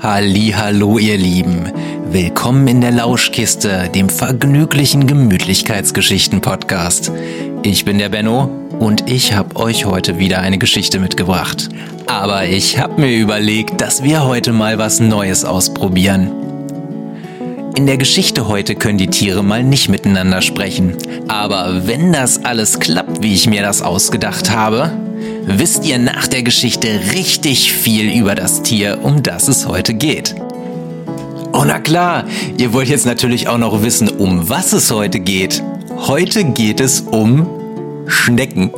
Hallo, ihr Lieben. Willkommen in der Lauschkiste, dem vergnüglichen Gemütlichkeitsgeschichten-Podcast. Ich bin der Benno und ich habe euch heute wieder eine Geschichte mitgebracht. Aber ich habe mir überlegt, dass wir heute mal was Neues ausprobieren. In der Geschichte heute können die Tiere mal nicht miteinander sprechen. Aber wenn das alles klappt, wie ich mir das ausgedacht habe, wisst ihr nach der Geschichte richtig viel über das Tier, um das es heute geht. Oh na klar, ihr wollt jetzt natürlich auch noch wissen, um was es heute geht. Heute geht es um Schnecken.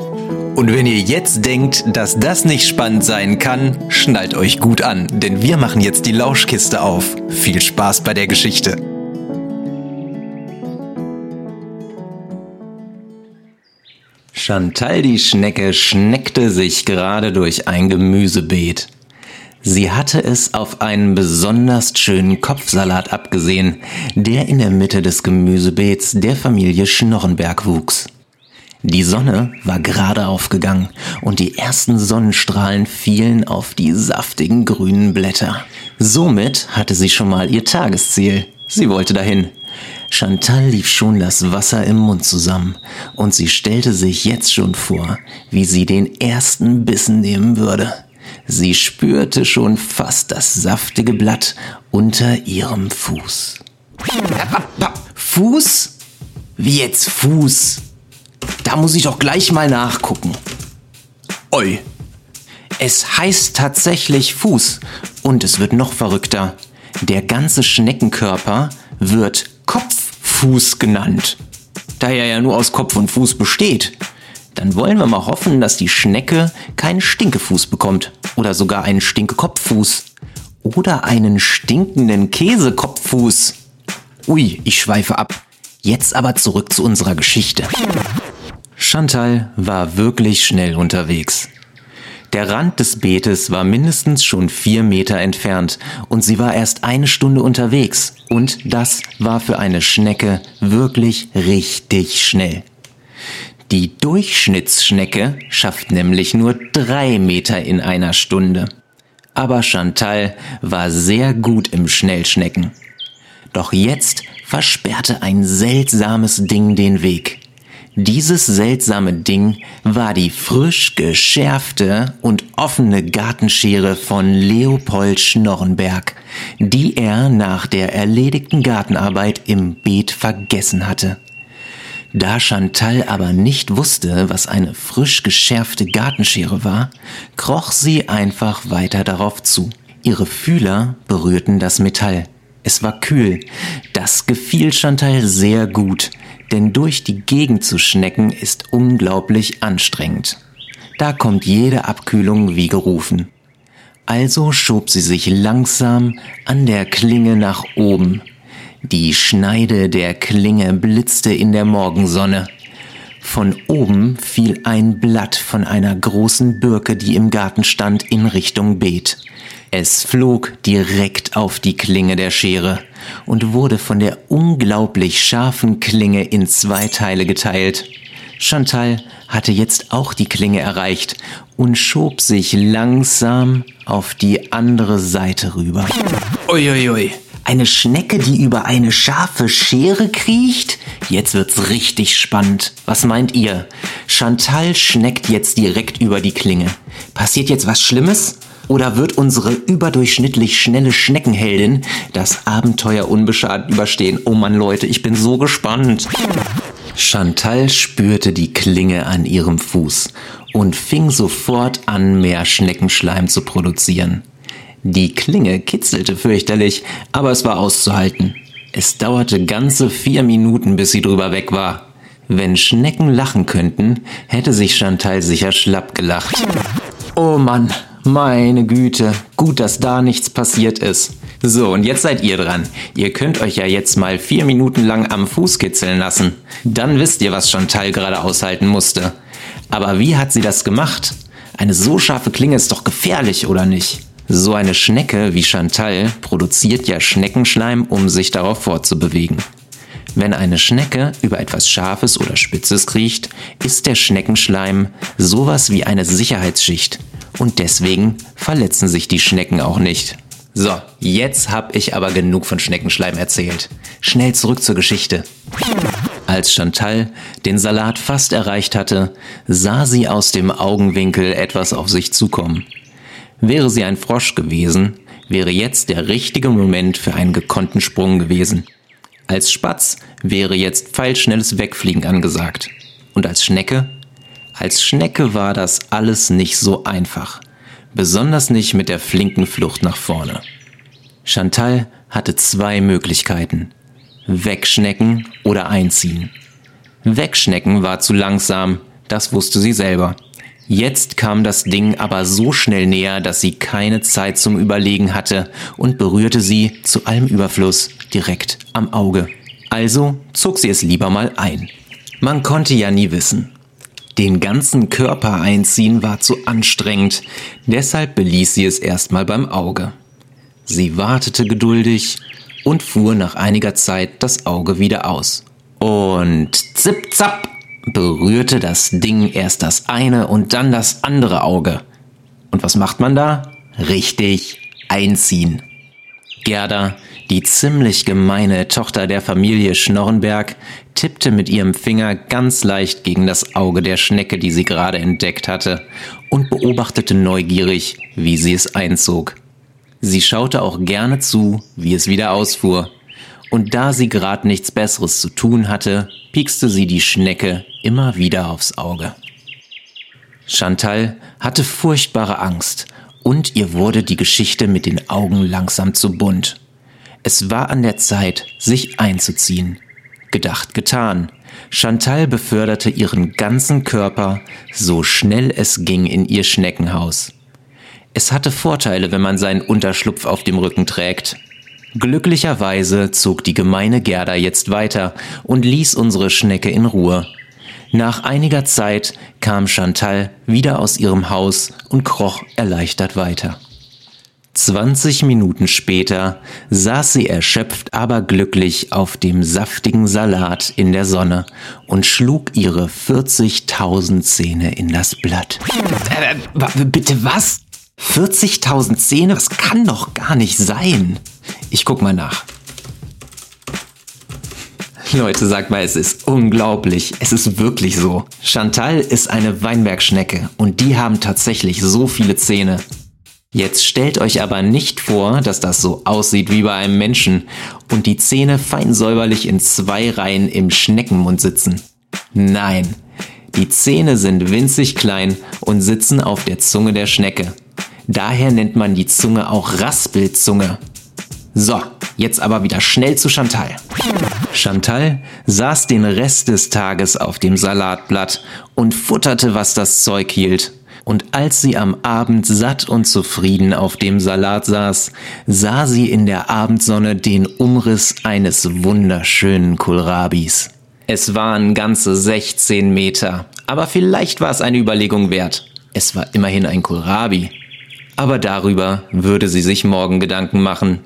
Und wenn ihr jetzt denkt, dass das nicht spannend sein kann, schnallt euch gut an, denn wir machen jetzt die Lauschkiste auf. Viel Spaß bei der Geschichte. Chantal die Schnecke schneckte sich gerade durch ein Gemüsebeet. Sie hatte es auf einen besonders schönen Kopfsalat abgesehen, der in der Mitte des Gemüsebeets der Familie Schnorrenberg wuchs. Die Sonne war gerade aufgegangen und die ersten Sonnenstrahlen fielen auf die saftigen grünen Blätter. Somit hatte sie schon mal ihr Tagesziel. Sie wollte dahin. Chantal lief schon das Wasser im Mund zusammen und sie stellte sich jetzt schon vor, wie sie den ersten Bissen nehmen würde. Sie spürte schon fast das saftige Blatt unter ihrem Fuß. Fuß? Wie jetzt Fuß? Da muss ich doch gleich mal nachgucken. Oi. Es heißt tatsächlich Fuß und es wird noch verrückter. Der ganze Schneckenkörper wird Kopffuß genannt. Da er ja nur aus Kopf und Fuß besteht. Dann wollen wir mal hoffen, dass die Schnecke keinen Stinkefuß bekommt. Oder sogar einen Stinkekopffuß. Oder einen stinkenden Käsekopffuß. Ui, ich schweife ab. Jetzt aber zurück zu unserer Geschichte. Chantal war wirklich schnell unterwegs. Der Rand des Beetes war mindestens schon vier Meter entfernt und sie war erst eine Stunde unterwegs. Und das war für eine Schnecke wirklich richtig schnell. Die Durchschnittsschnecke schafft nämlich nur drei Meter in einer Stunde. Aber Chantal war sehr gut im Schnellschnecken. Doch jetzt versperrte ein seltsames Ding den Weg. Dieses seltsame Ding war die frisch geschärfte und offene Gartenschere von Leopold Schnorrenberg, die er nach der erledigten Gartenarbeit im Beet vergessen hatte. Da Chantal aber nicht wusste, was eine frisch geschärfte Gartenschere war, kroch sie einfach weiter darauf zu. Ihre Fühler berührten das Metall. Es war kühl. Das gefiel Chantal sehr gut, denn durch die Gegend zu schnecken ist unglaublich anstrengend. Da kommt jede Abkühlung wie gerufen. Also schob sie sich langsam an der Klinge nach oben. Die Schneide der Klinge blitzte in der Morgensonne. Von oben fiel ein Blatt von einer großen Birke, die im Garten stand, in Richtung Beet. Es flog direkt auf die Klinge der Schere und wurde von der unglaublich scharfen Klinge in zwei Teile geteilt. Chantal hatte jetzt auch die Klinge erreicht und schob sich langsam auf die andere Seite rüber. Uiuiui, eine Schnecke, die über eine scharfe Schere kriecht? Jetzt wird's richtig spannend. Was meint ihr? Chantal schneckt jetzt direkt über die Klinge. Passiert jetzt was Schlimmes? Oder wird unsere überdurchschnittlich schnelle Schneckenheldin das Abenteuer unbeschadet überstehen? Oh Mann, Leute, ich bin so gespannt. Chantal spürte die Klinge an ihrem Fuß und fing sofort an, mehr Schneckenschleim zu produzieren. Die Klinge kitzelte fürchterlich, aber es war auszuhalten. Es dauerte ganze vier Minuten, bis sie drüber weg war. Wenn Schnecken lachen könnten, hätte sich Chantal sicher schlapp gelacht. Oh Mann, meine Güte, gut, dass da nichts passiert ist. So, und jetzt seid ihr dran. Ihr könnt euch ja jetzt mal vier Minuten lang am Fuß kitzeln lassen. Dann wisst ihr, was Chantal gerade aushalten musste. Aber wie hat sie das gemacht? Eine so scharfe Klinge ist doch gefährlich, oder nicht? So eine Schnecke wie Chantal produziert ja Schneckenschleim, um sich darauf fortzubewegen. Wenn eine Schnecke über etwas Scharfes oder Spitzes kriecht, ist der Schneckenschleim sowas wie eine Sicherheitsschicht und deswegen verletzen sich die Schnecken auch nicht. So, jetzt hab ich aber genug von Schneckenschleim erzählt. Schnell zurück zur Geschichte. Als Chantal den Salat fast erreicht hatte, sah sie aus dem Augenwinkel etwas auf sich zukommen. Wäre sie ein Frosch gewesen, wäre jetzt der richtige Moment für einen gekonnten Sprung gewesen. Als Spatz wäre jetzt pfeilschnelles Wegfliegen angesagt. Und als Schnecke? Als Schnecke war das alles nicht so einfach. Besonders nicht mit der flinken Flucht nach vorne. Chantal hatte zwei Möglichkeiten. Wegschnecken oder einziehen. Wegschnecken war zu langsam, das wusste sie selber. Jetzt kam das Ding aber so schnell näher, dass sie keine Zeit zum Überlegen hatte und berührte sie zu allem Überfluss direkt am Auge. Also zog sie es lieber mal ein. Man konnte ja nie wissen. Den ganzen Körper einziehen war zu anstrengend, deshalb beließ sie es erstmal beim Auge. Sie wartete geduldig und fuhr nach einiger Zeit das Auge wieder aus. Und zip zap berührte das Ding erst das eine und dann das andere Auge. Und was macht man da? Richtig, einziehen. Gerda, die ziemlich gemeine Tochter der Familie Schnorrenberg, tippte mit ihrem Finger ganz leicht gegen das Auge der Schnecke, die sie gerade entdeckt hatte, und beobachtete neugierig, wie sie es einzog. Sie schaute auch gerne zu, wie es wieder ausfuhr. Und da sie gerade nichts Besseres zu tun hatte, piekste sie die Schnecke immer wieder aufs Auge. Chantal hatte furchtbare Angst und ihr wurde die Geschichte mit den Augen langsam zu bunt. Es war an der Zeit, sich einzuziehen. Gedacht, getan. Chantal beförderte ihren ganzen Körper so schnell es ging in ihr Schneckenhaus. Es hatte Vorteile, wenn man seinen Unterschlupf auf dem Rücken trägt. Glücklicherweise zog die gemeine Gerda jetzt weiter und ließ unsere Schnecke in Ruhe. Nach einiger Zeit kam Chantal wieder aus ihrem Haus und kroch erleichtert weiter. 20 Minuten später saß sie erschöpft, aber glücklich auf dem saftigen Salat in der Sonne und schlug ihre 40.000 Zähne in das Blatt. Äh, äh bitte was? 40.000 Zähne? Das kann doch gar nicht sein. Ich guck mal nach. Leute, sag mal, es ist unglaublich. Es ist wirklich so. Chantal ist eine Weinbergschnecke und die haben tatsächlich so viele Zähne. Jetzt stellt euch aber nicht vor, dass das so aussieht wie bei einem Menschen und die Zähne fein säuberlich in zwei Reihen im Schneckenmund sitzen. Nein, die Zähne sind winzig klein und sitzen auf der Zunge der Schnecke. Daher nennt man die Zunge auch Raspelzunge. So, jetzt aber wieder schnell zu Chantal. Chantal saß den Rest des Tages auf dem Salatblatt und futterte, was das Zeug hielt. Und als sie am Abend satt und zufrieden auf dem Salat saß, sah sie in der Abendsonne den Umriss eines wunderschönen Kohlrabis. Es waren ganze 16 Meter, aber vielleicht war es eine Überlegung wert. Es war immerhin ein Kohlrabi. Aber darüber würde sie sich morgen Gedanken machen.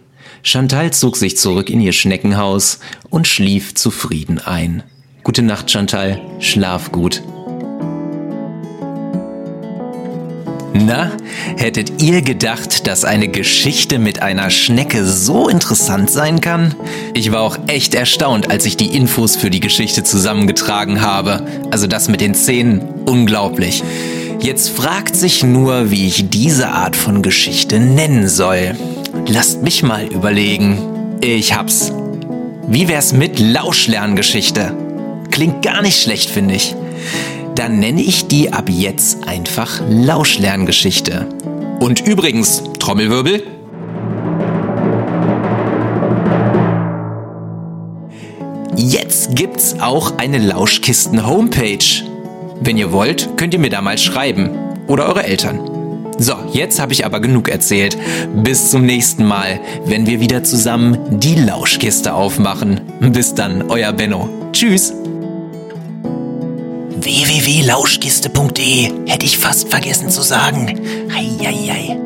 Chantal zog sich zurück in ihr Schneckenhaus und schlief zufrieden ein. Gute Nacht, Chantal. Schlaf gut. Na, hättet ihr gedacht, dass eine Geschichte mit einer Schnecke so interessant sein kann? Ich war auch echt erstaunt, als ich die Infos für die Geschichte zusammengetragen habe. Also das mit den Zähnen, unglaublich. Jetzt fragt sich nur, wie ich diese Art von Geschichte nennen soll. Lasst mich mal überlegen. Ich hab's. Wie wär's mit Lauschlerngeschichte? Klingt gar nicht schlecht, finde ich. Dann nenne ich die ab jetzt einfach Lauschlerngeschichte. Und übrigens, Trommelwirbel. Jetzt gibt's auch eine Lauschkisten-Homepage. Wenn ihr wollt, könnt ihr mir da mal schreiben. Oder eure Eltern. So, jetzt habe ich aber genug erzählt. Bis zum nächsten Mal, wenn wir wieder zusammen die Lauschkiste aufmachen. Bis dann, euer Benno. Tschüss. www.lauschkiste.de hätte ich fast vergessen zu sagen. Heieiei.